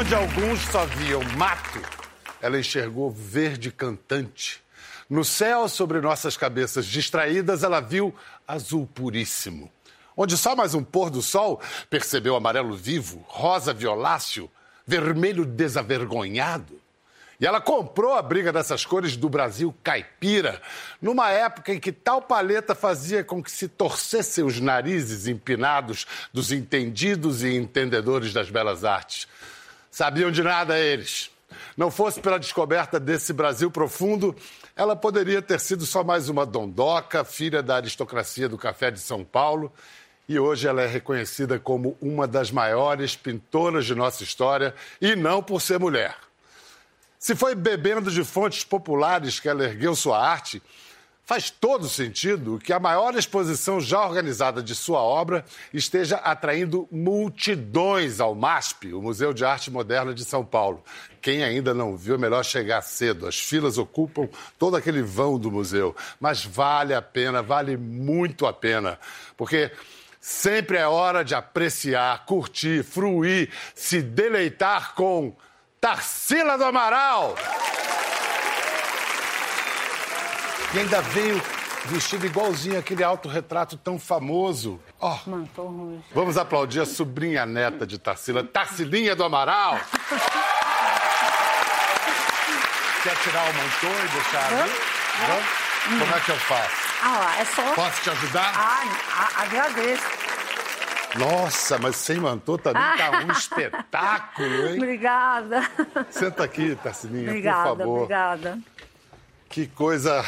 Onde alguns só viam mato, ela enxergou verde cantante. No céu, sobre nossas cabeças distraídas, ela viu azul puríssimo. Onde só mais um pôr do sol percebeu amarelo vivo, rosa violáceo, vermelho desavergonhado. E ela comprou a briga dessas cores do Brasil caipira, numa época em que tal paleta fazia com que se torcessem os narizes empinados dos entendidos e entendedores das belas artes. Sabiam de nada eles. Não fosse pela descoberta desse Brasil profundo, ela poderia ter sido só mais uma dondoca, filha da aristocracia do café de São Paulo. E hoje ela é reconhecida como uma das maiores pintoras de nossa história, e não por ser mulher. Se foi bebendo de fontes populares que ela ergueu sua arte, faz todo sentido que a maior exposição já organizada de sua obra esteja atraindo multidões ao MASP, o Museu de Arte Moderna de São Paulo. Quem ainda não viu, é melhor chegar cedo. As filas ocupam todo aquele vão do museu. Mas vale a pena, vale muito a pena. Porque sempre é hora de apreciar, curtir, fruir, se deleitar com Tarsila do Amaral. E ainda veio vestido igualzinho aquele autorretrato tão famoso. Ó, Mantou vamos aplaudir a sobrinha neta de Tarsila, Tarsilinha do Amaral. Quer tirar o mantô e deixar ali? Vamos? Como é que eu faço? Ah lá, é só. Posso te ajudar? Ah, agradeço. Nossa, mas sem mantô também tá um espetáculo, hein? Obrigada. Senta aqui, Tarsilinha, por Obrigada, favor. obrigada. Que coisa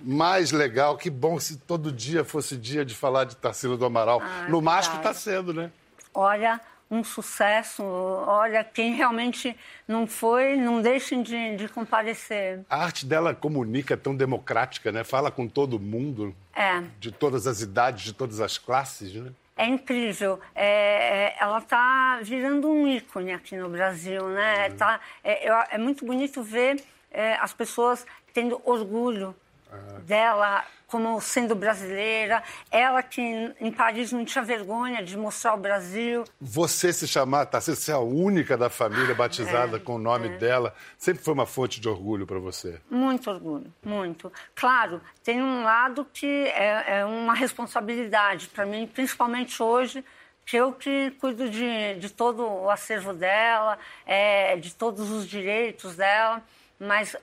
mais legal, que bom se todo dia fosse dia de falar de Tarsila do Amaral. Ah, no MASP verdade. está sendo, né? Olha, um sucesso. Olha, quem realmente não foi, não deixem de, de comparecer. A arte dela comunica, é tão democrática, né? Fala com todo mundo, É. de todas as idades, de todas as classes, né? É incrível. É, é, ela está virando um ícone aqui no Brasil, né? Tá, é, é muito bonito ver é, as pessoas tendo orgulho dela como sendo brasileira. Ela que em- Paris não tinha vergonha de mostrar o Brasil. Você se chamar Tarsila, ser a única da família batizada É, com o nome dela, sempre foi uma fonte de orgulho para você. Muito orgulho, muito. Claro, tem um lado que é, é uma responsabilidade para mim, principalmente hoje, que eu que cuido de, de todo o acervo dela, é, de todos os direitos dela, mas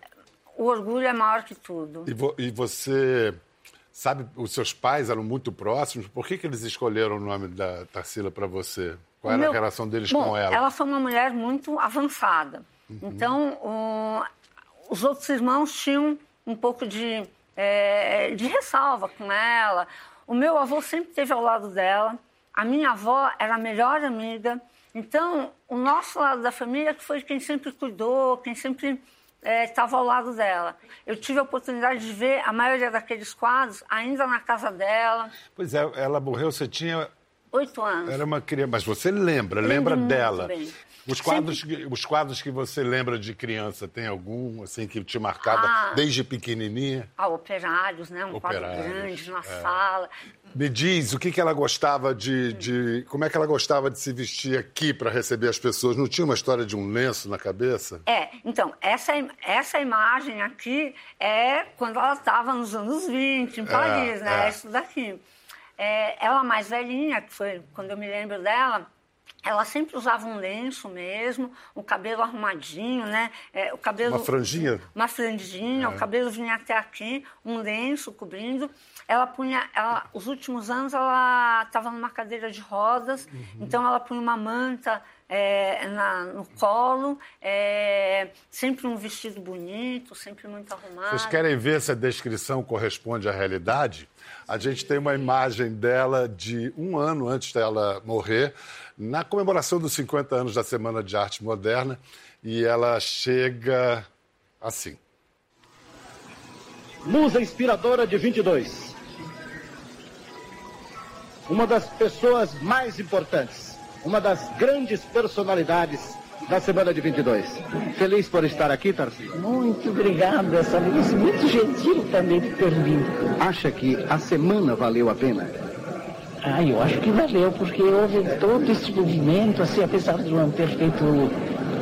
o orgulho é maior que tudo. E, vo- e você sabe, os seus pais eram muito próximos, por que, que eles escolheram o nome da Tarsila para você? Qual era Meu- a relação deles Bom, com ela? Ela foi uma mulher muito avançada. Então, o- os outros irmãos tinham um pouco de, é, de ressalva com ela. O meu avô sempre esteve ao lado dela. A minha avó era a melhor amiga. Então, o nosso lado da família que foi quem sempre cuidou, quem sempre estava ao lado dela. Eu tive a oportunidade de ver a maioria daqueles quadros ainda na casa dela, Pois é, ela morreu, você tinha. oito anos. Era uma criança. Mas você lembra, lembra dela. bem. Os quadros, que, os quadros que você lembra de criança, tem algum, assim, que te marcava Ah. desde pequenininha? Ah, operários, né? Um quadro Operários, grande na é. sala. Me diz o que, que ela gostava de, de. Como é que ela gostava de se vestir aqui para receber as pessoas? Não tinha uma história de um lenço na cabeça? É, então, essa, essa imagem aqui é quando ela estava nos anos 20, em Paris, né? é. Isso daqui. É, ela mais velhinha, que foi quando eu me lembro dela, ela sempre usava um lenço mesmo, o cabelo arrumadinho, né? É, o cabelo, Uma franjinha? Uma franjinha, o cabelo vinha até aqui, um lenço cobrindo. Ela punha, ela, os últimos anos ela estava numa cadeira de rodas, então ela punha uma manta é, na- no colo, é, sempre um vestido bonito, sempre muito arrumado. Vocês querem ver se a descrição corresponde à realidade? A gente tem uma imagem dela de um ano antes dela morrer, na comemoração dos 50 anos da Semana de Arte Moderna, e ela chega assim. Musa inspiradora de 22. Uma das pessoas mais importantes, uma das grandes personalidades da semana de 22. Feliz por estar aqui, Tarcísio? Muito obrigada, Salinice. Muito gentil também de ter vindo. Acha que a semana valeu a pena? Ah, eu acho que valeu, porque houve todo esse movimento, assim, apesar de não ter feito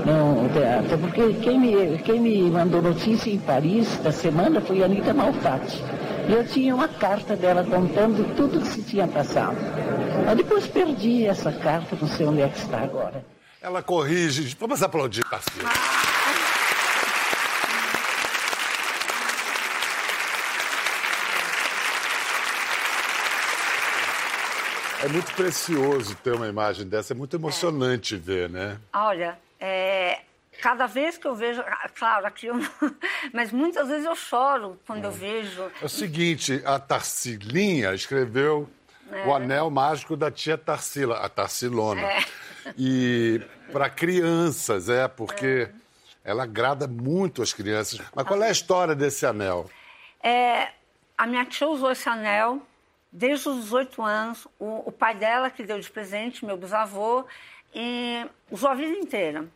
Não, até porque quem me, quem me mandou notícia em Paris da semana foi a Anitta Malfatti. E eu tinha uma carta dela contando tudo que se tinha passado. Mas depois perdi essa carta, não sei onde é que está agora. Ela corrige. Vamos aplaudir, Tarsila. É muito precioso ter uma imagem dessa, é muito emocionante é. ver, né? Olha, é, cada vez que eu vejo, ah, claro, aqui eu não, mas muitas vezes eu choro quando é. eu vejo. É o seguinte, a Tarsilinha escreveu é. o anel mágico da tia Tarsila, a Tarsilona. É. E para crianças, é, porque é. ela agrada muito as crianças. Mas qual é a história desse anel? É, a minha tia usou esse anel desde os 18 anos. O, o pai dela que deu de presente, meu bisavô, e usou a vida inteira.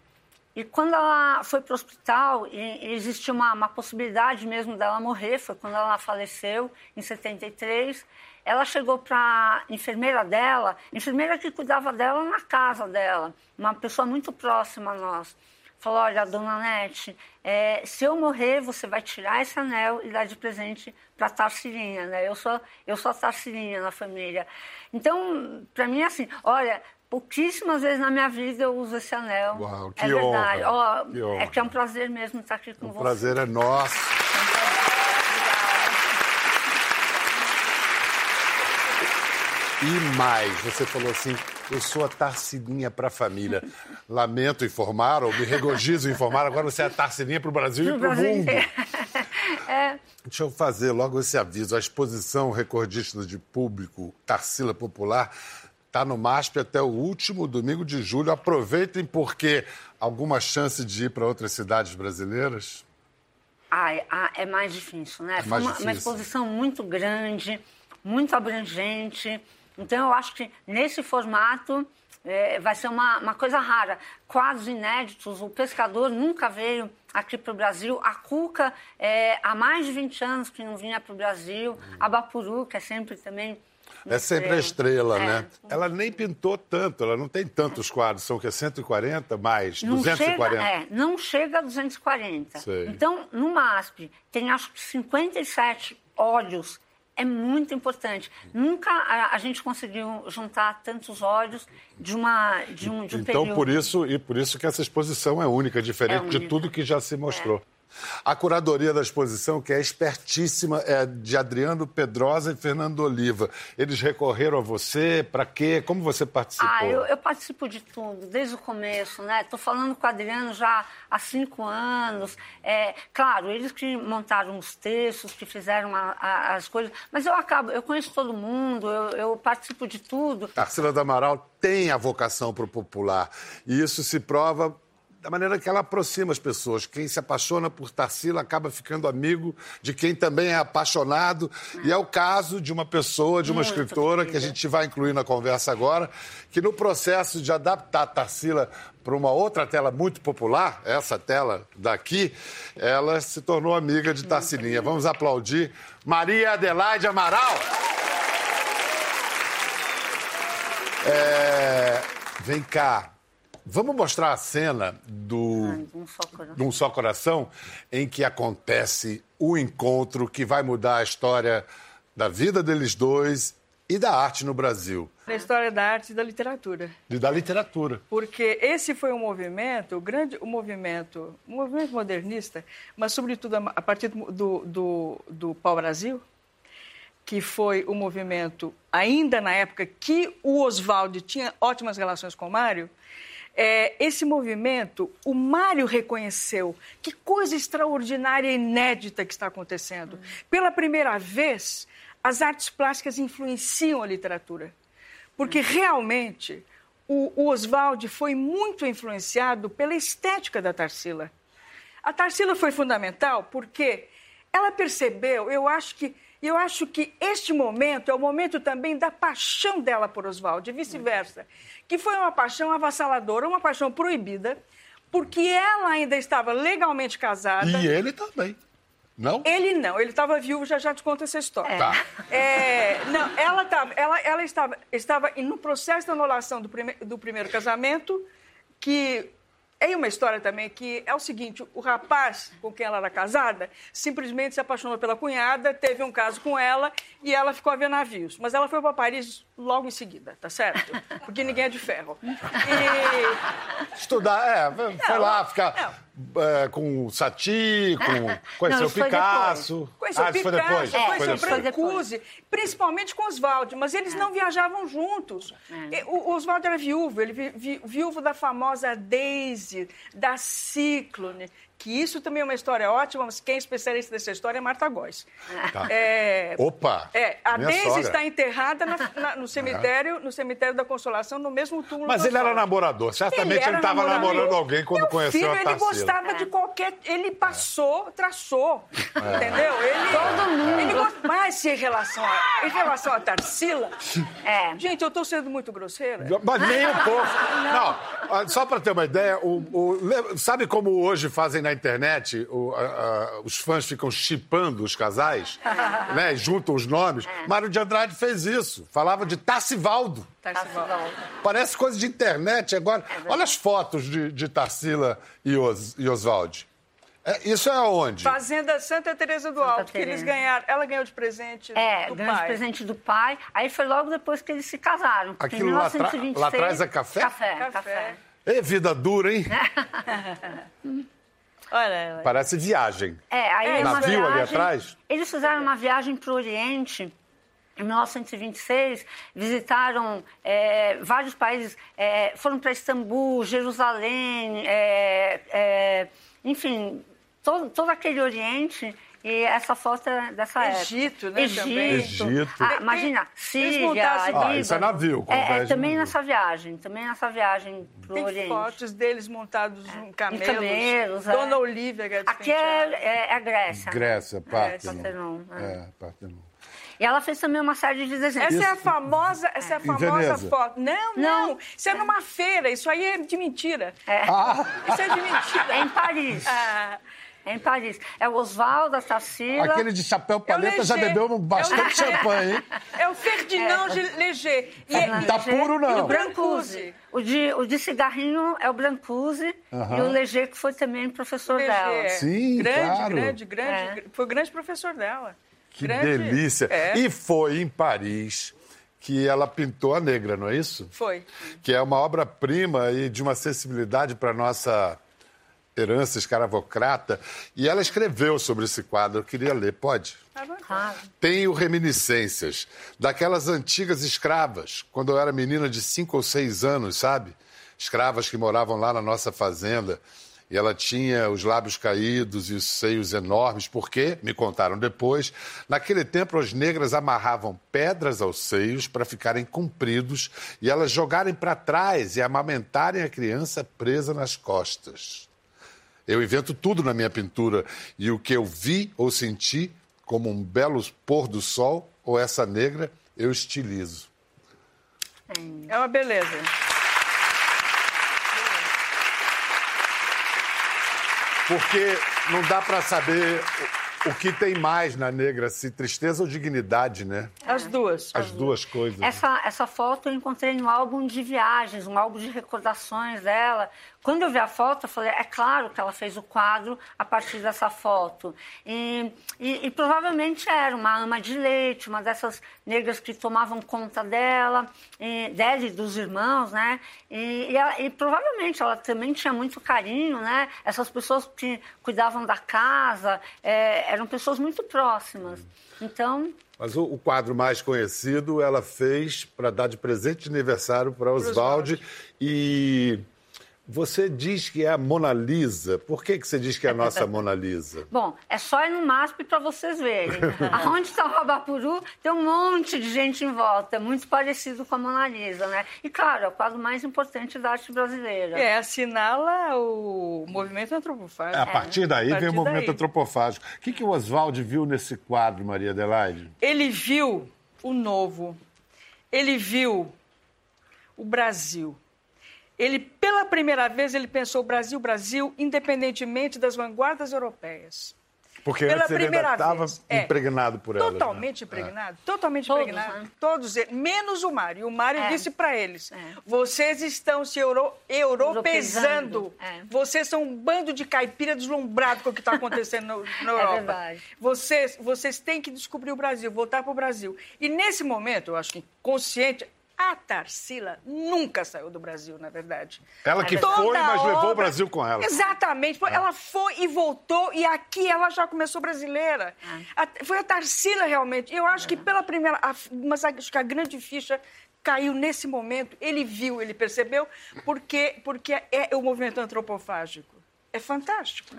E quando ela foi para o hospital, e, e existia uma, uma, possibilidade mesmo dela morrer, foi quando ela faleceu, em 73. Ela chegou para a enfermeira dela, enfermeira que cuidava dela na casa dela, uma pessoa muito próxima a nós. Falou: Olha, dona Nete, é, se eu morrer, você vai tirar esse anel e dar de presente para a Tarsilinha, né? Eu sou, eu sou a Tarsilinha na família. Então, para mim, assim, olha, pouquíssimas vezes na minha vida eu uso esse anel. Uau, que é verdade. Honra, oh, que honra. É que é um prazer mesmo estar aqui com o você. O prazer é nosso. E mais, você falou assim, eu sou a Tarcininha para a família. Lamento informar, ou me regozijo informar, agora você é a Tarcininha para o Brasil e para o mundo. É. Deixa eu fazer logo esse aviso. A exposição recordista de público Tarsila Popular está no MASP até o último domingo de julho. Aproveitem, porque alguma chance de ir para outras cidades brasileiras? Ah, é mais difícil, né? É Foi uma, uma, exposição muito grande, muito abrangente. Então, eu acho que nesse formato é, vai ser uma, uma coisa rara. Quadros inéditos, o pescador nunca veio aqui para o Brasil. A Cuca, é, há mais de 20 anos que não vinha para o Brasil. A Bapuru, que é sempre também é sempre a estrela, é. né? Ela nem pintou tanto, ela não tem tantos quadros, são que 140 mais, não 240. Chega, é, não chega a 240. Sei. Então, no MASP, tem acho que 57 óleos é muito importante. Nunca a, a, gente conseguiu juntar tantos óleos de uma de um, de um então período. por isso e por isso que essa exposição é única, diferente é única. de tudo que já se mostrou. É. A curadoria da exposição, que é espertíssima, é de Adriano Pedrosa e Fernando Oliva. Eles recorreram a você? Para quê? Como você participou? Ah, eu, eu, participo de tudo, desde o começo, né? Estou falando com o Adriano já há cinco anos. É, claro, eles que montaram os textos, que fizeram a, a, as coisas, mas eu acabo, eu conheço todo mundo, eu, eu participo de tudo. Tarsila do Amaral tem a vocação para o popular. E isso se prova da maneira que ela aproxima as pessoas. Quem se apaixona por Tarsila acaba ficando amigo de quem também é apaixonado. E é o caso de uma pessoa, de uma Muito escritora, querida. que a gente vai incluir na conversa agora, que no processo de adaptar Tarsila para uma outra tela muito popular, essa tela daqui, ela se tornou amiga de Tarsilinha. Vamos aplaudir Maria Adelaide Amaral. É... Vem cá, Vamos mostrar a cena do ah, um só de um só coração em que acontece o encontro que vai mudar a história da vida deles dois e da arte no Brasil. Da história da arte e da literatura. E da literatura. Porque esse foi um movimento, o grande o movimento, um movimento modernista, mas sobretudo a partir do, do, do pau-brasil, que foi o movimento, ainda na época que o Oswald tinha ótimas relações com o Mário, é, esse movimento, o Mário reconheceu que coisa extraordinária e inédita que está acontecendo. Pela primeira vez, as artes plásticas influenciam a literatura. Porque realmente o, o Oswald foi muito influenciado pela estética da Tarsila. A Tarsila foi fundamental porque ela percebeu, eu acho que e eu acho que este momento é o momento também da paixão dela por Oswald, e vice-versa. Que foi uma paixão avassaladora, uma paixão proibida, porque ela ainda estava legalmente casada. E ele também. Não? Ele não, ele estava viúvo, já já te conto essa história. Tá. É, não, ela, tava, ela, ela estava, estava no processo de anulação do, prime, do primeiro casamento, que Tem uma história também que é o seguinte: o rapaz com quem ela era casada simplesmente se apaixonou pela cunhada, teve um caso com ela e ela ficou a ver navios. Mas ela foi para Paris logo em seguida, tá certo? Porque ninguém é de ferro. E... Estudar, é, foi lá ficar é, com o Satie, com, conheceu o Picasso. Conheceu o ah, Picasso, foi depois? É, foi conheceu o Brancusi, principalmente com Oswald, mas eles é. não viajavam juntos. É. O Oswald era viúvo, ele vi, vi, viúvo da famosa Daisy, da Ciclone, que isso também é uma história ótima, mas quem é especialista dessa história é Marta Góes. Tá. É, Opa! É, a Deise está enterrada na, na, no cemitério, no cemitério da Consolação, no mesmo túmulo. Mas ele era namorador. Certamente ele estava namorando alguém quando Meu conheceu filho, a Tarsila. Ele gostava de qualquer. Ele passou, traçou, é. entendeu? Ele, Todo mundo. Ele gost... Mas em relação a, em relação a Tarsila, é. gente, eu estou sendo muito grosseira. Mas nem um pouco. Não, Não só para ter uma ideia, o, o, sabe como hoje fazem na internet, o, a, a, os fãs ficam chipando os casais, né? Juntam os nomes. É. Mário de Andrade fez isso. Falava de Tarcivaldo. Tarcivaldo. Parece coisa de internet agora. É Olha as fotos de, de Tarsila e, Os, e Oswald. É, isso é onde? Fazenda Santa Teresa do Alto, que eles ganharam. Ela ganhou de presente é, do ganhou pai. de presente do pai. Aí foi logo depois que eles se casaram. Aquilo lá, lá atrás é café? Café, café. café. É vida dura, hein? Olha, Parece viagem. É, aí é, Navio viagem, ali atrás? Eles fizeram uma viagem para o Oriente. Em 1926, visitaram é, vários países, é, foram para Istambul, Jerusalém, é, é enfim, todo, todo aquele Oriente e essa foto é dessa Egito, época. né? Egito, também. Egito. Ah, imagina, Síria, ah, isso é navio. É, é, também nessa viagem, também nessa viagem pro Tem Oriente. fotos deles montados em camelos. Em camelos, Dona Olívia Gades Aqui é, é, é, a Grécia. Grécia, Partenon. Partenon. É, Partenon. E ela fez também uma série de desenhos. Essa isso. é a famosa, essa é a famosa foto. Não, não, não, Isso é numa feira. Isso aí é de mentira. É. Ah. Isso é de mentira. É em Paris. Ah. É em Paris. É o Oswaldo, a Tarsila... Aquele de chapéu paleta já bebeu bastante é champanhe, hein? É o Ferdinand é. Léger. E é, tá puro, não. E o Brancusi. O de, o de cigarrinho é o Brancusi e o Léger, que foi também professor Léger. dela. Sim, grande, claro. Grande, grande, é. Foi o grande professor dela. Que grande. delícia. É. E foi em Paris que ela pintou a negra, não é isso? Foi. Que é uma obra-prima e de uma sensibilidade para nossa herança escravocrata, e ela escreveu sobre esse quadro. Eu queria ler, pode? Tenho reminiscências daquelas antigas escravas, quando eu era menina de cinco ou seis anos, sabe? Escravas que moravam lá na nossa fazenda. E ela tinha os lábios caídos e os seios enormes, porque, me contaram depois, naquele tempo as negras amarravam pedras aos seios para ficarem compridos e elas jogarem para trás e amamentarem a criança presa nas costas. Eu invento tudo na minha pintura. E o que eu vi ou senti, como um belo pôr do sol ou essa negra, eu estilizo. É uma beleza. Porque não dá para saber o que tem mais na negra, se tristeza ou dignidade, né? As duas. As, As duas coisas. Essa, essa foto eu encontrei no álbum de viagens, um álbum de recordações dela. Quando eu vi a foto, eu falei, é claro que ela fez o quadro a partir dessa foto. E, e, e provavelmente era uma ama de leite, uma dessas negras que tomavam conta dela, e, dela e dos irmãos, né? E, e, ela, e provavelmente ela também tinha muito carinho, né? Essas pessoas que cuidavam da casa, é, eram pessoas muito próximas. Então. Mas o, o quadro mais conhecido ela fez para dar de presente de aniversário para Oswald. E você diz que é a Mona Lisa. Por que, que você diz que é a nossa Mona Lisa? Bom, é só ir no MASP para vocês verem. Aonde está o Rabapuru, tem um monte de gente em volta, muito parecido com a Mona Lisa, né? E, claro, é o quadro mais importante da arte brasileira. É, assinala o movimento antropofágico. É, a partir daí partir vem o movimento daí. antropofágico. O que, que o Oswald viu nesse quadro, Maria Adelaide? Ele viu o novo. Ele viu o Brasil ele, pela primeira vez, ele pensou Brasil, Brasil, independentemente das vanguardas europeias. Porque pela primeira ainda estava. É. impregnado por elas. né? Totalmente impregnado, totalmente Todos, impregnado. né? Todos eles, menos o Mário. O Mário É. disse para eles: É. vocês estão se euro, europeizando. É. Vocês são um bando de caipira deslumbrado com o que está acontecendo no- na Europa. É verdade. Vocês, vocês têm que descobrir o Brasil, voltar para o Brasil. E nesse momento, eu acho que consciente, a Tarsila nunca saiu do Brasil, na verdade. Ela que Toda foi, mas levou o obra- Brasil com ela. Exatamente. Pô, Ela foi e voltou, e aqui ela já começou brasileira. A- foi a Tarsila, realmente. Eu acho que pela primeira. a- mas acho que a grande ficha caiu nesse momento. Ele viu, ele percebeu, porque, porque é o movimento antropofágico. É fantástico.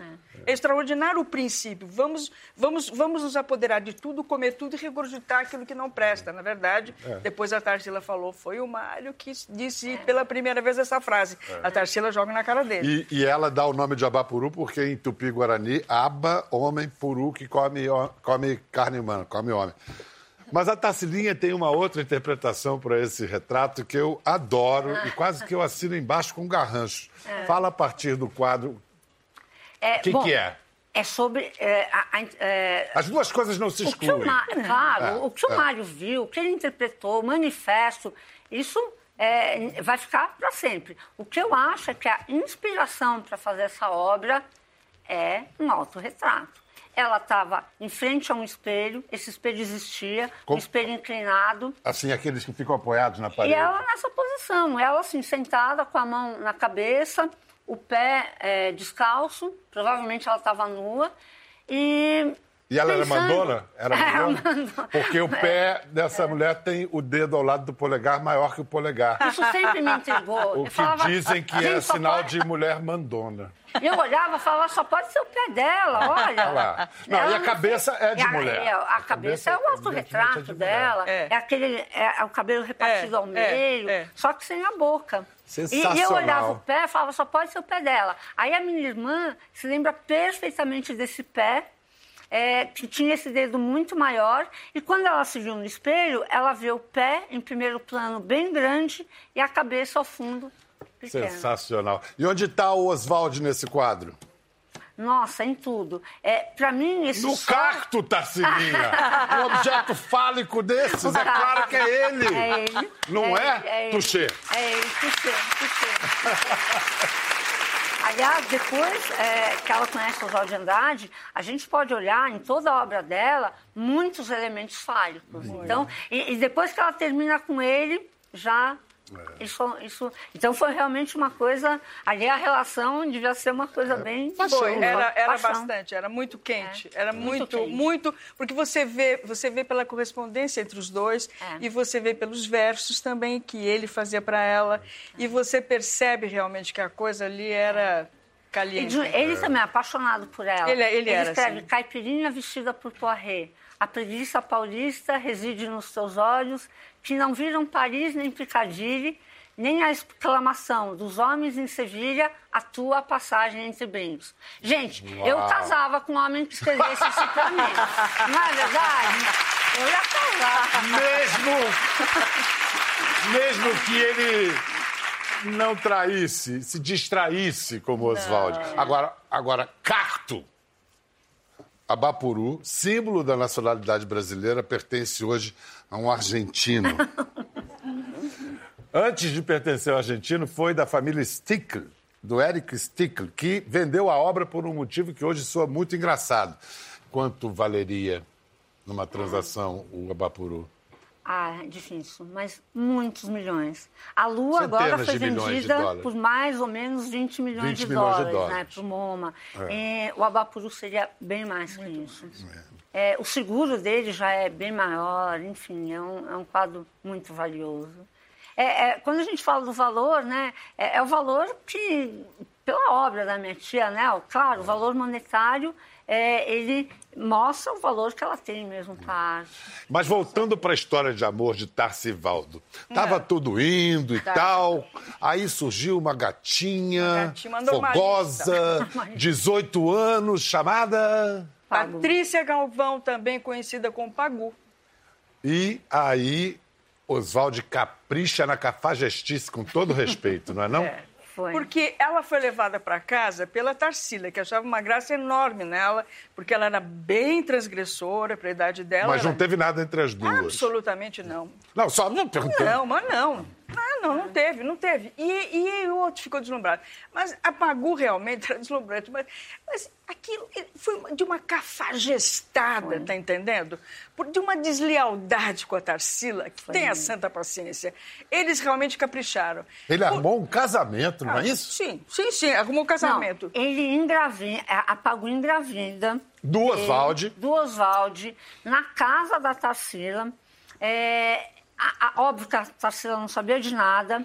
É. extraordinário o princípio. Vamos, vamos, vamos nos apoderar de tudo, comer tudo e regurgitar aquilo que não presta. Na verdade, depois a Tarsila falou, foi o Mário que disse pela primeira vez essa frase. A Tarsila joga na cara dele. E, e ela dá o nome de Abapuru porque em Tupi-Guarani, aba, homem, puru, que come, come carne humana, come homem. Mas a Tassilinha tem uma outra interpretação para esse retrato que eu adoro e quase que eu assino embaixo com um garrancho. Fala a partir do quadro. É, O que, bom, que é? É sobre. é, a- a- é, As duas coisas não se o que o excluem. Ma- claro, É, o que o é. Mário viu, o que ele interpretou, o manifesto, isso é, vai ficar para sempre. O que eu acho é que a inspiração para fazer essa obra é um autorretrato. Ela estava em frente a um espelho, esse espelho existia, Como- um espelho inclinado, Assim, aqueles que ficam apoiados na e parede. ela nessa posição, ela assim, sentada com a mão na cabeça, o pé é, descalço, provavelmente ela estava nua, e. E ela pensando- era mandona? Era Era mandona? Porque o pé dessa mulher tem o dedo ao lado do polegar maior que o polegar. Isso sempre me intrigou. O Eu que falava, dizem que é "Gente, só sinal pode-" de mulher mandona. E eu olhava e falava, só pode ser o pé dela, olha. Olha lá. Não, Ela e a cabeça é de a- mulher. é, a, A cabeça cabeça, é o autorretrato é dela, É. é, aquele, é, o cabelo repartido É, ao é, meio, é. só que sem a boca. E, e eu olhava o pé e falava, só pode ser o pé dela. Aí a minha irmã se lembra perfeitamente desse pé, é, que tinha esse dedo muito maior, e quando ela se viu no espelho, ela vê o pé em primeiro plano bem grande e a cabeça ao fundo pequena. Sensacional. E onde está o Oswald nesse quadro? Nossa, em tudo. É, para mim, isso No só... cacto, Tarcininha! um objeto fálico desses, é claro que é ele! É ele. Não é, ele, ele. Tuxê? É ele, Tuxê, Tuxê. Aliás, depois é, que ela conhece o Oswald de Andrade, a gente pode olhar em toda a obra dela muitos elementos fálicos. Então, e, e depois que ela termina com ele, já. É. Isso, isso, então foi realmente uma coisa. Ali a relação devia ser uma coisa bem. Foi, era, era paixão. bastante, era muito quente, era muito muito, quente. muito, porque você vê, você vê pela correspondência entre os dois É. e você vê pelos versos também que ele fazia para ela e você percebe realmente que a coisa ali era caliente. ele também é apaixonado por ela. Ele- ele era, escreve assim. Caipirinha vestida por Poiré. A preguiça paulista reside nos teus olhos, que não viram Paris nem Piccadilly, nem a exclamação dos homens em Sevilha, a tua passagem entre brincos. Gente, eu Uau. casava com um homem que escrevesse isso pra mim. Não é verdade? Eu ia casar. Mesmo, mesmo que ele não traísse, se distraísse como Oswald. Agora, agora, cacto. Abapuru, símbolo da nacionalidade brasileira, pertence hoje a um argentino. Antes de pertencer ao argentino, foi da família Stickl, do Eric Stickl, que vendeu a obra por um motivo que hoje soa muito engraçado. Quanto valeria numa transação o Abapuru? Ah, é difícil, mas muitos milhões. A Lua agora Centenas foi milhões de vendida dólares. por mais ou menos 20 milhões 20 de milhões de dólares, dólares. né, para o MoMA. E o Abapuru seria bem mais que isso. É, o seguro dele já é bem maior, enfim, é um, é um quadro muito valioso. É, é, quando a gente fala do valor, né, é, é o valor que, pela obra da minha tia, né, ó, claro, o valor monetário, é, ele mostra o valor que ela tem mesmo para a arte. Mas voltando para a história de amor de Tarcivaldo. Tava É. tudo indo e Tá. tal. Aí surgiu uma gatinha, Uma gatinha, fogosa, 18 anos, chamada. Patrícia Galvão, também conhecida como Pagu. E aí Oswald capricha na cafajestice, com todo respeito, não é não? É. Foi. Porque ela foi levada para casa pela Tarsila, que achava uma graça enorme nela, porque ela era bem transgressora para a idade dela. Mas não era... teve nada entre as duas. Absolutamente não. Não, só me perguntando. Não, mas não. Ah, não, não teve, não teve. E, e o outro ficou deslumbrado. Mas a Pagu realmente era deslumbrante. Mas, mas aquilo foi de uma cafajestada, tá entendendo? Por, de uma deslealdade com a Tarsila, que foi. tem a santa paciência. Eles realmente capricharam. Ele Por... armou um casamento, não é ah, é isso? Sim, sim, sim, arrumou um casamento. Não, ele engravida, a Pagu engravida. Do Oswalde. Do Oswalde, na casa da Tarsila. É, óbvio que a Tarsila não sabia de nada.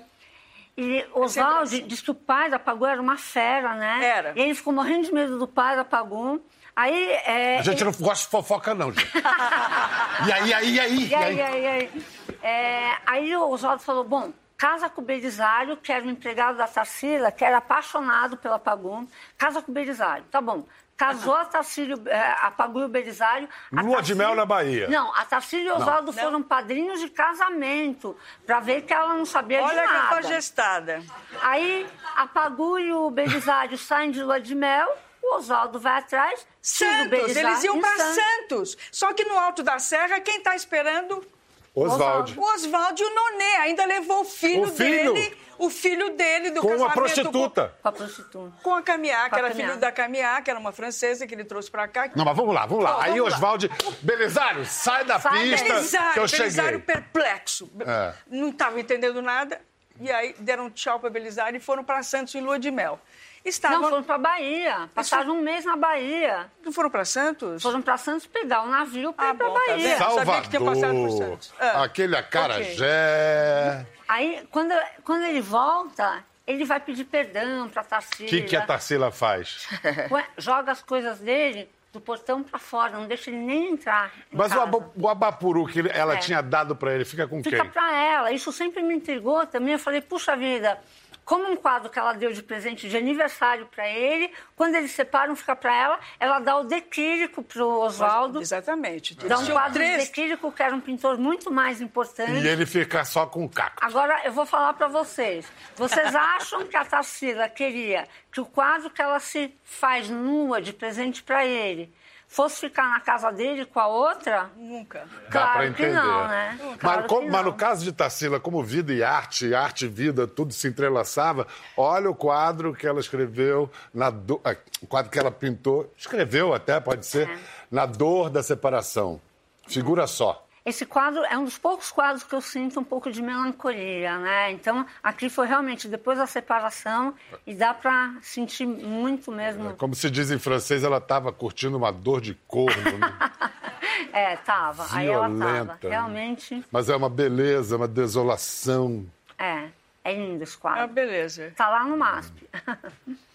E Oswaldo assim. disse que o pai da Pagu era uma fera, né? Era. E ele ficou morrendo de medo do pai da Pagu. Aí. É, a gente ele... não gosta de fofoca, não, gente. e aí, aí, aí? E aí, aí, aí? É, aí o Oswaldo falou: bom, casa com o Belisário, que era o empregado da Tarsila, que era apaixonado pela Pagu. Casa com o Belisário. Tá bom. Casou a Tarcílio, é, apagou o Belisário. Lua de mel na Bahia. Não, a Tarcílio e Oswaldo foram padrinhos de casamento, para ver que ela não sabia Olha de nada. Olha que gestada. Aí a Pagu e o Belisário saem de lua de mel, o Oswaldo vai atrás. Santos, eles iam para Santos. Santos. Só que no alto da serra, quem está esperando? Oswaldo. O Oswaldo e o Nonê ainda levou o filho, o filho? dele o filho dele do com casamento... Uma prostituta. Com, a prostituta. Com a Camiá, que era filho da Camiá, que era uma francesa que ele trouxe pra cá. Não, mas vamos lá, vamos lá. Aí, Oswaldo... Belisário, sai da sai pista Belisário, que eu cheguei. Belisário perplexo. É. Não estava entendendo nada. E aí deram tchau pra Belisário e foram para Santos em lua de mel. Estavam... Não, foram para Bahia. Passaram um mês na Bahia. Não foram para Santos? Foram para Santos pegar o um navio para ah, ir para tá Bahia. Tá Salvador, que passado por Santos. Ah. Aquele acarajé. Okay. Aí, quando, quando ele volta, ele vai pedir perdão para a Tarsila. O que, que a Tarsila faz? Joga as coisas dele do portão para fora, não deixa ele nem entrar. Mas o, o, abapuru que ela é. tinha dado para ele, fica com fica quem? Fica para ela. Isso sempre me intrigou também. Eu falei, puxa vida, como um quadro que ela deu de presente de aniversário para ele, quando eles separam, fica para ela, ela dá o decírico para o Oswaldo. Exatamente. Dá um quadro três... de decírico, que era um pintor muito mais importante. E ele fica só com o cacto. Agora, eu vou falar para vocês. Vocês acham que a Tarsila queria que o quadro que ela se faz nua de presente para ele fosse ficar na casa dele com a outra? Nunca. Claro que não, né? Claro mas, mas, no caso de Tarsila, como vida e arte, arte e vida, tudo se entrelaçava, olha o quadro que ela escreveu, na do... Ah, o quadro que ela pintou, escreveu até, pode ser, é. na dor da separação. Figura só. Esse quadro é um dos poucos quadros que eu sinto um pouco de melancolia, né? Então, aqui foi realmente depois da separação e dá para sentir muito mesmo. É, como se diz em francês, ela estava curtindo uma dor de corno, né? é, tava. Violenta, Aí ela tava, realmente. Né? Mas é uma beleza, uma desolação. É, é lindo esse quadro. É uma beleza. Tá lá no MASP.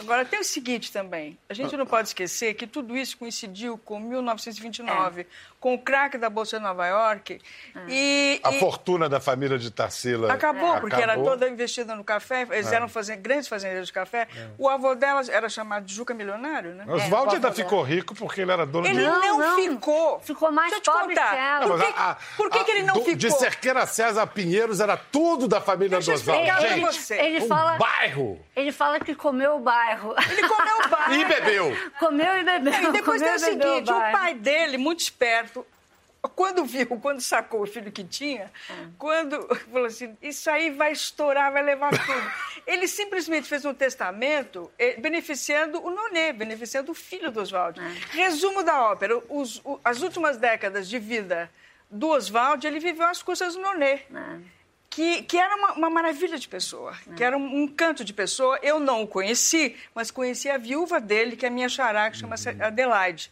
Agora, tem o seguinte também. A gente não pode esquecer que tudo isso coincidiu com 1929, é. Com o craque da Bolsa de Nova York. É. E, a e... fortuna da família de Tarsila. Acabou, é. porque Acabou. era toda investida no café. Eles é. eram fazen... grandes fazendeiros de café. É. O avô delas era chamado de Juca Milionário, né? Oswaldo ainda ficou rico porque ele era dono ele de... Ele não, não, ficou. Ficou mais Deixa pobre que ela. Por, que, a, a, por que, que ele não do, ficou? De Cerqueira César Pinheiros era tudo da família Deixa do Oswaldo. Gente, ele, um fala, bairro. Ele fala que comeu o bairro. Ele comeu o bar. E bebeu. Comeu e bebeu. E depois tem o seguinte, o, o pai dele, muito esperto, quando viu, quando sacou o filho que tinha, hum. quando falou assim, isso aí vai estourar, vai levar tudo. Ele simplesmente fez um testamento eh, beneficiando o Nonê, beneficiando o filho do Oswaldo. Hum. Resumo da ópera, os, o, as últimas décadas de vida do Oswaldo, ele viveu às custas do Nonê. Hum que, que era uma, uma, maravilha de pessoa, é. que era um, um, canto de pessoa. Eu não o conheci, mas conheci a viúva dele, que é a minha xará, que chama-se uhum. Adelaide.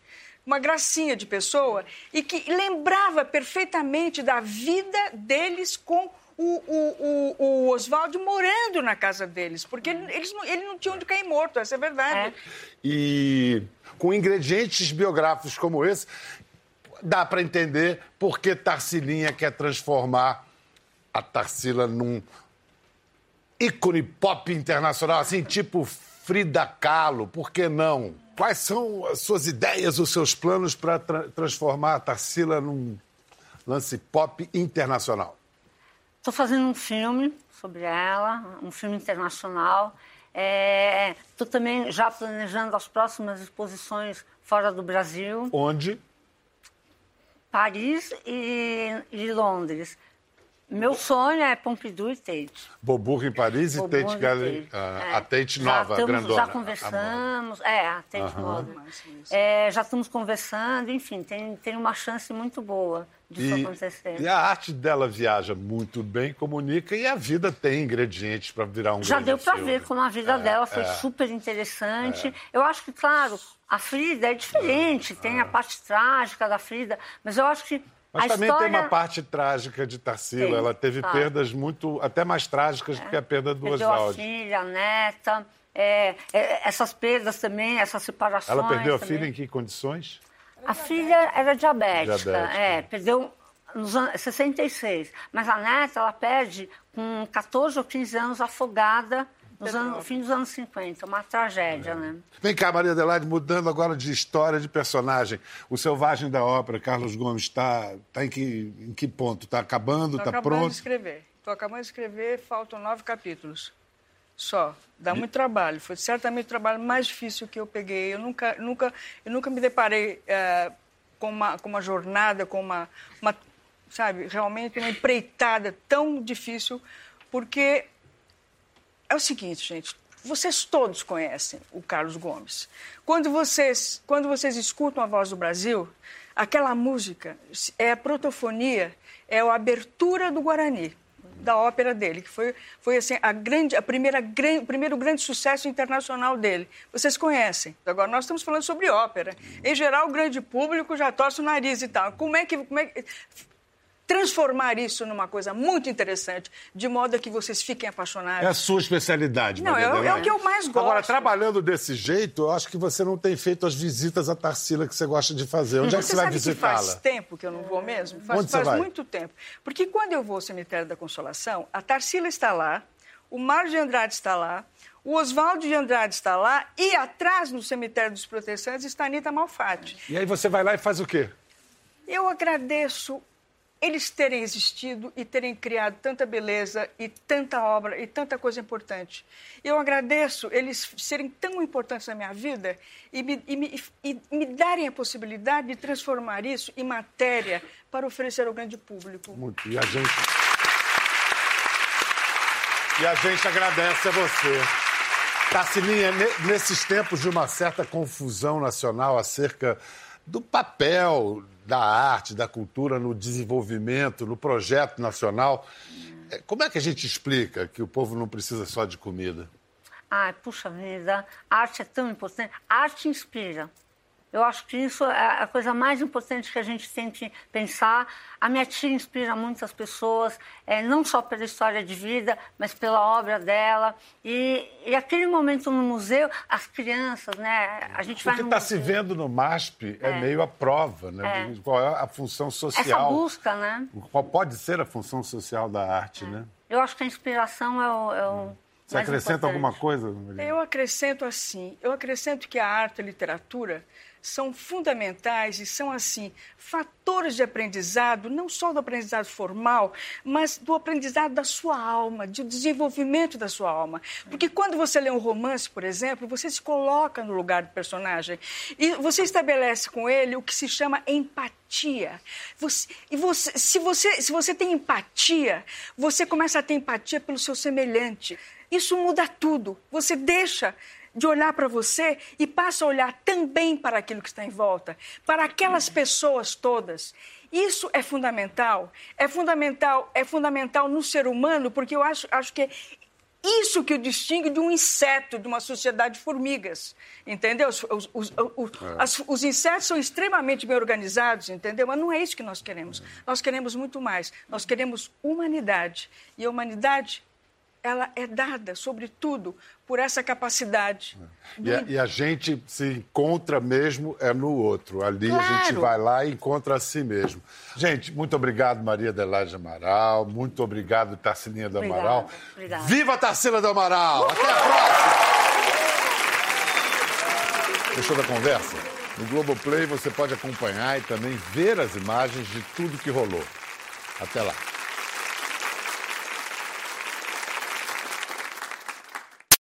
Uma gracinha de pessoa e que lembrava perfeitamente da vida deles com o, o, o, o Oswaldo morando na casa deles, porque ele, eles não, ele não tinha onde cair morto, essa é a verdade. É. E com ingredientes biográficos como esse, dá para entender por que quer transformar a Tarsila num ícone pop internacional, assim, tipo Frida Kahlo, por que não? Quais são as suas ideias, os seus planos para tra transformar a Tarsila num lance pop internacional? Estou fazendo um filme sobre ela, um filme internacional. Estou é, também já planejando as próximas exposições fora do Brasil. Onde? Paris e, e Londres. Meu sonho é Pompidou e Tate. Boburg em Paris e Tate Gallery. A, é. a Tate nova, já estamos, Já conversamos. A, é, a Tate uhum. nova. É, já estamos conversando, enfim, tem, tem uma chance muito boa disso e, acontecer. E a arte dela viaja muito bem, comunica e a vida tem ingredientes para virar um Já deu para ver como a vida é, dela foi é, super interessante. É. Eu acho que, claro, a Frida é diferente, tem a parte trágica da Frida, mas eu acho que mas a também história... tem uma parte trágica de Tarsila. Ela teve perdas muito, até mais trágicas é. do que a perda do perdeu a filha, a neta. É, é, essas perdas também, essas separações. Ela perdeu também. a filha em que condições? A filha era diabética, diabética. É, perdeu nos anos 66. Mas a neta, ela perde com 14 ou 15 anos afogada nos anos, fim dos anos 50, uma tragédia, é. né? Vem cá, Maria Adelaide, mudando agora de história, de personagem. O Selvagem da Ópera, Carlos Gomes, está tá em, que, em que ponto? Está acabando? Está pronto? Estou acabando de escrever. Estou acabando de escrever, faltam nove capítulos. Só. Dá muito trabalho. Foi certamente o trabalho mais difícil que eu peguei. Eu nunca, nunca, eu nunca me deparei é, com, uma, com uma jornada, com uma, uma, sabe, realmente uma empreitada tão difícil, porque é o seguinte, gente. Vocês todos conhecem o Carlos Gomes. Quando vocês, quando vocês escutam a voz do Brasil, aquela música é a protofonia, é a abertura do Guarani da ópera dele, que foi, foi assim, a grande, a primeira, o primeiro grande sucesso internacional dele. Vocês conhecem. Agora, nós estamos falando sobre ópera. Em geral, o grande público já torce o nariz e tal. Como é que... Como é, transformar isso numa coisa muito interessante, de modo que vocês fiquem apaixonados. É a sua especialidade, Não, é, é, o que eu mais gosto. Agora, trabalhando desse jeito, eu acho que você não tem feito as visitas à Tarsila que você gosta de fazer. Onde é que você, você vai visitá-la? faz tempo que eu não vou mesmo? Faz, Onde faz vai? muito tempo. Porque quando eu vou ao Cemitério da Consolação, a Tarsila está lá, o Mário de Andrade está lá, o Oswaldo de Andrade está lá e atrás, no Cemitério dos Protestantes, está a Anitta Malfatti. E aí você vai lá e faz o quê? Eu agradeço eles terem existido e terem criado tanta beleza e tanta obra e tanta coisa importante. Eu agradeço eles serem tão importantes na minha vida e me, e me, e me darem a possibilidade de transformar isso em matéria para oferecer ao grande público. Muito. E a gente. E a gente agradece a você. Tassilinha, nesses tempos de uma certa confusão nacional acerca do papel da arte, da cultura no desenvolvimento, no projeto nacional. É, como é que a gente explica que o povo não precisa só de comida? Ai, puxa vida, arte é tão importante. Arte inspira. Eu acho que isso é a coisa mais importante que a gente tem que pensar. A minha tia inspira muitas pessoas, é, não só pela história de vida, mas pela obra dela. E, e aquele momento no museu, as crianças, né? A gente vai. O que está se vendo no MASP é, é, meio a prova, né? É. Qual é a função social? Essa busca, né? Qual pode ser a função social da arte, é. né? Eu acho que a inspiração é o. É o Você acrescenta importante. alguma coisa? Maria? Eu acrescento assim. Eu acrescento que a arte e a literatura são fundamentais e são, assim, fatores de aprendizado, não só do aprendizado formal, mas do aprendizado da sua alma, do desenvolvimento da sua alma. Porque quando você lê um romance, por exemplo, você se coloca no lugar do personagem e você estabelece com ele o que se chama empatia. Você, e você, se, você, se você tem empatia, você começa a ter empatia pelo seu semelhante. Isso muda tudo. Você deixa de olhar para você e passa a olhar também para aquilo que está em volta, para aquelas pessoas todas. Isso é fundamental. É fundamental, é fundamental no ser humano, porque eu acho, acho que é isso que o distingue de um inseto, de uma sociedade de formigas, entendeu? Os, os, os, é. as, os, insetos são extremamente bem organizados, entendeu? Mas não é isso que nós queremos. Nós queremos muito mais. Nós queremos humanidade. E a humanidade ela é dada, sobretudo, por essa capacidade. É. Do... E, a, e, a, gente se encontra mesmo é no outro. Ali claro. a gente vai lá e encontra a si mesmo. Gente, muito obrigado, Maria Adelaide Amaral. Muito obrigado, Tarcilinha do Amaral. Obrigada. Viva Tarsila do Amaral! Uhul. Até a próxima! Fechou da conversa? No Globoplay você pode acompanhar e também ver as imagens de tudo que rolou. Até lá.